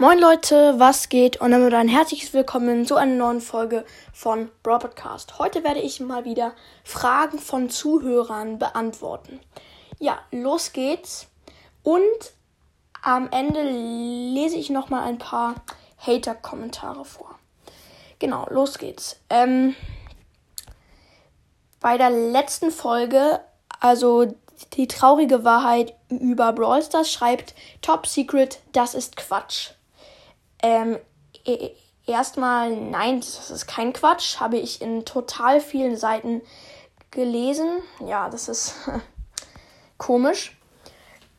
Moin Leute, was geht? Und damit ein herzliches Willkommen zu einer neuen Folge von Brawl Podcast. Heute werde ich mal wieder Fragen von Zuhörern beantworten. Ja, los geht's. Und am Ende lese ich noch mal ein paar Hater-Kommentare vor. Genau, los geht's. Ähm, bei der letzten Folge, also die traurige Wahrheit über Brawl Stars, schreibt Top Secret, das ist Quatsch. Ähm, e erstmal, nein, das ist kein Quatsch. Habe ich in total vielen Seiten gelesen. Ja, das ist komisch.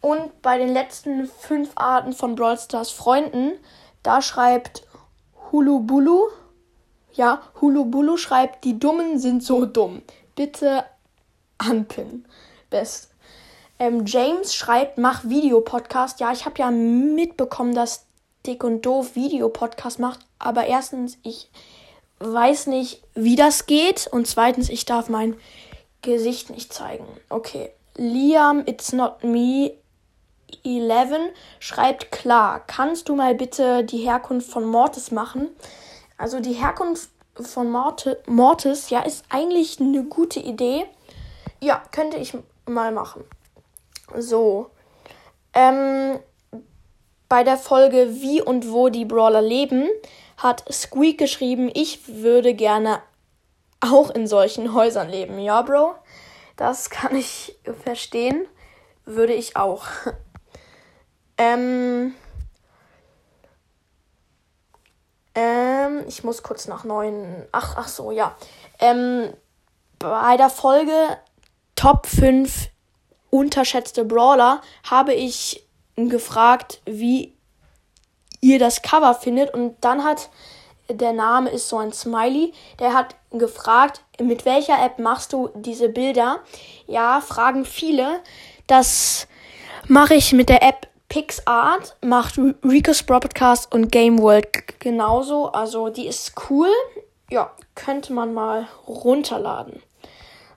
Und bei den letzten fünf Arten von Brawl Stars Freunden, da schreibt Hulubulu, ja, Hulubulu schreibt, die Dummen sind so dumm. Bitte anpinnen. Best. Ähm, James schreibt, mach Videopodcast. Ja, ich habe ja mitbekommen, dass Dick und Doof Videopodcast macht. Aber erstens, ich weiß nicht, wie das geht. Und zweitens, ich darf mein Gesicht nicht zeigen. Okay. Liam, it's not me. 11 schreibt klar, kannst du mal bitte die Herkunft von Mortis machen? Also die Herkunft von Mortis, ja, ist eigentlich eine gute Idee. Ja, könnte ich mal machen. So. Ähm, bei der Folge Wie und wo die Brawler leben hat Squeak geschrieben, ich würde gerne auch in solchen Häusern leben. Ja, Bro, das kann ich verstehen. Würde ich auch. ähm, ähm, ich muss kurz nach neuen. Ach, ach so, ja. Ähm, bei der Folge Top 5 unterschätzte Brawler habe ich gefragt, wie ihr das Cover findet. Und dann hat der Name ist so ein Smiley. Der hat gefragt, mit welcher App machst du diese Bilder? Ja, fragen viele. Das mache ich mit der App PixArt, macht Rico's Broadcast und Game World genauso. Also die ist cool. Ja, könnte man mal runterladen.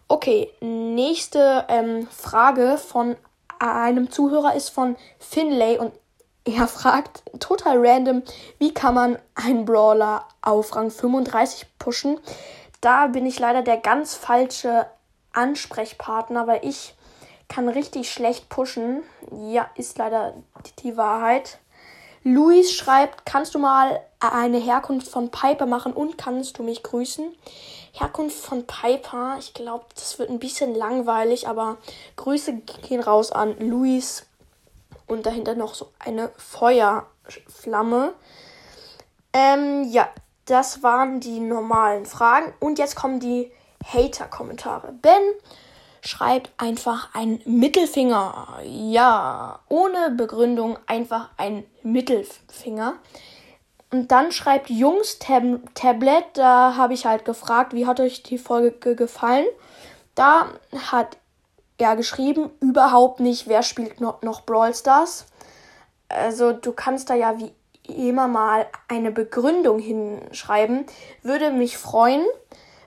Okay, nächste ähm, Frage von einem Zuhörer ist von Finlay und er fragt total random, wie kann man einen Brawler auf Rang 35 pushen? Da bin ich leider der ganz falsche Ansprechpartner, weil ich kann richtig schlecht pushen. Ja, ist leider die Wahrheit. Luis schreibt, kannst du mal eine Herkunft von Piper machen und kannst du mich grüßen? Herkunft von Piper, ich glaube, das wird ein bisschen langweilig, aber Grüße gehen raus an Luis und dahinter noch so eine Feuerflamme. Ähm, ja, das waren die normalen Fragen und jetzt kommen die Hater-Kommentare. Ben schreibt einfach ein Mittelfinger. Ja, ohne Begründung einfach ein Mittelfinger. Und dann schreibt Jungs Tab Tablet, da habe ich halt gefragt, wie hat euch die Folge gefallen? Da hat er geschrieben, überhaupt nicht, wer spielt noch, noch Brawl Stars. Also du kannst da ja wie immer mal eine Begründung hinschreiben. Würde mich freuen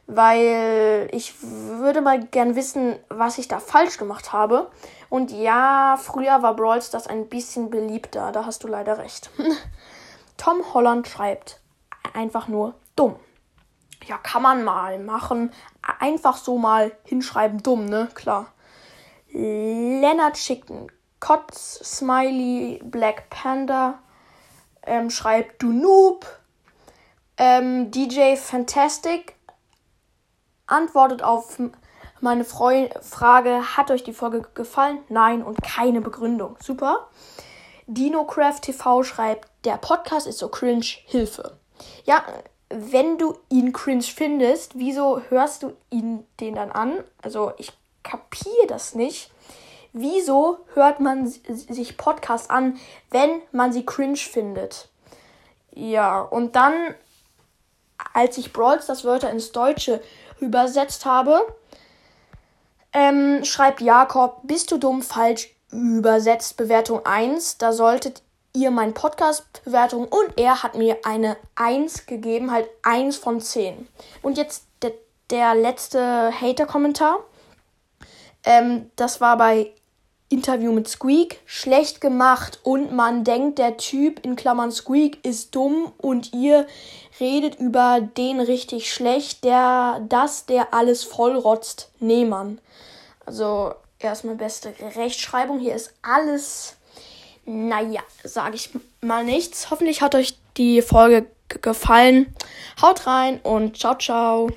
weil ich würde mal gern wissen, was ich da falsch gemacht habe. Und ja, früher war Brawl Stars ein bisschen beliebter, da hast du leider recht. Tom Holland schreibt einfach nur dumm. Ja, kann man mal machen. Einfach so mal hinschreiben, dumm, ne? Klar. Leonard Chicken, Kotz, Smiley, Black Panda ähm, schreibt du Noob. Ähm, DJ Fantastic antwortet auf meine Freu Frage, hat euch die Folge gefallen? Nein und keine Begründung. Super. DinoCraft TV schreibt, der Podcast ist so cringe, Hilfe. Ja, wenn du ihn cringe findest, wieso hörst du ihn den dann an? Also ich kapiere das nicht. Wieso hört man sich Podcasts an, wenn man sie cringe findet? Ja, und dann, als ich Brawls das Wörter ins Deutsche übersetzt habe. Ähm, schreibt Jakob, bist du dumm, falsch übersetzt, Bewertung 1. Da solltet ihr meinen Podcast bewertung und er hat mir eine 1 gegeben, halt 1 von 10. Und jetzt der, der letzte Hater-Kommentar. Ähm, das war bei Interview mit Squeak schlecht gemacht und man denkt, der Typ in Klammern Squeak ist dumm und ihr redet über den richtig schlecht, der das, der alles vollrotzt, Nehmann. Also erstmal beste Rechtschreibung. Hier ist alles, naja, sage ich mal nichts. Hoffentlich hat euch die Folge gefallen. Haut rein und ciao, ciao.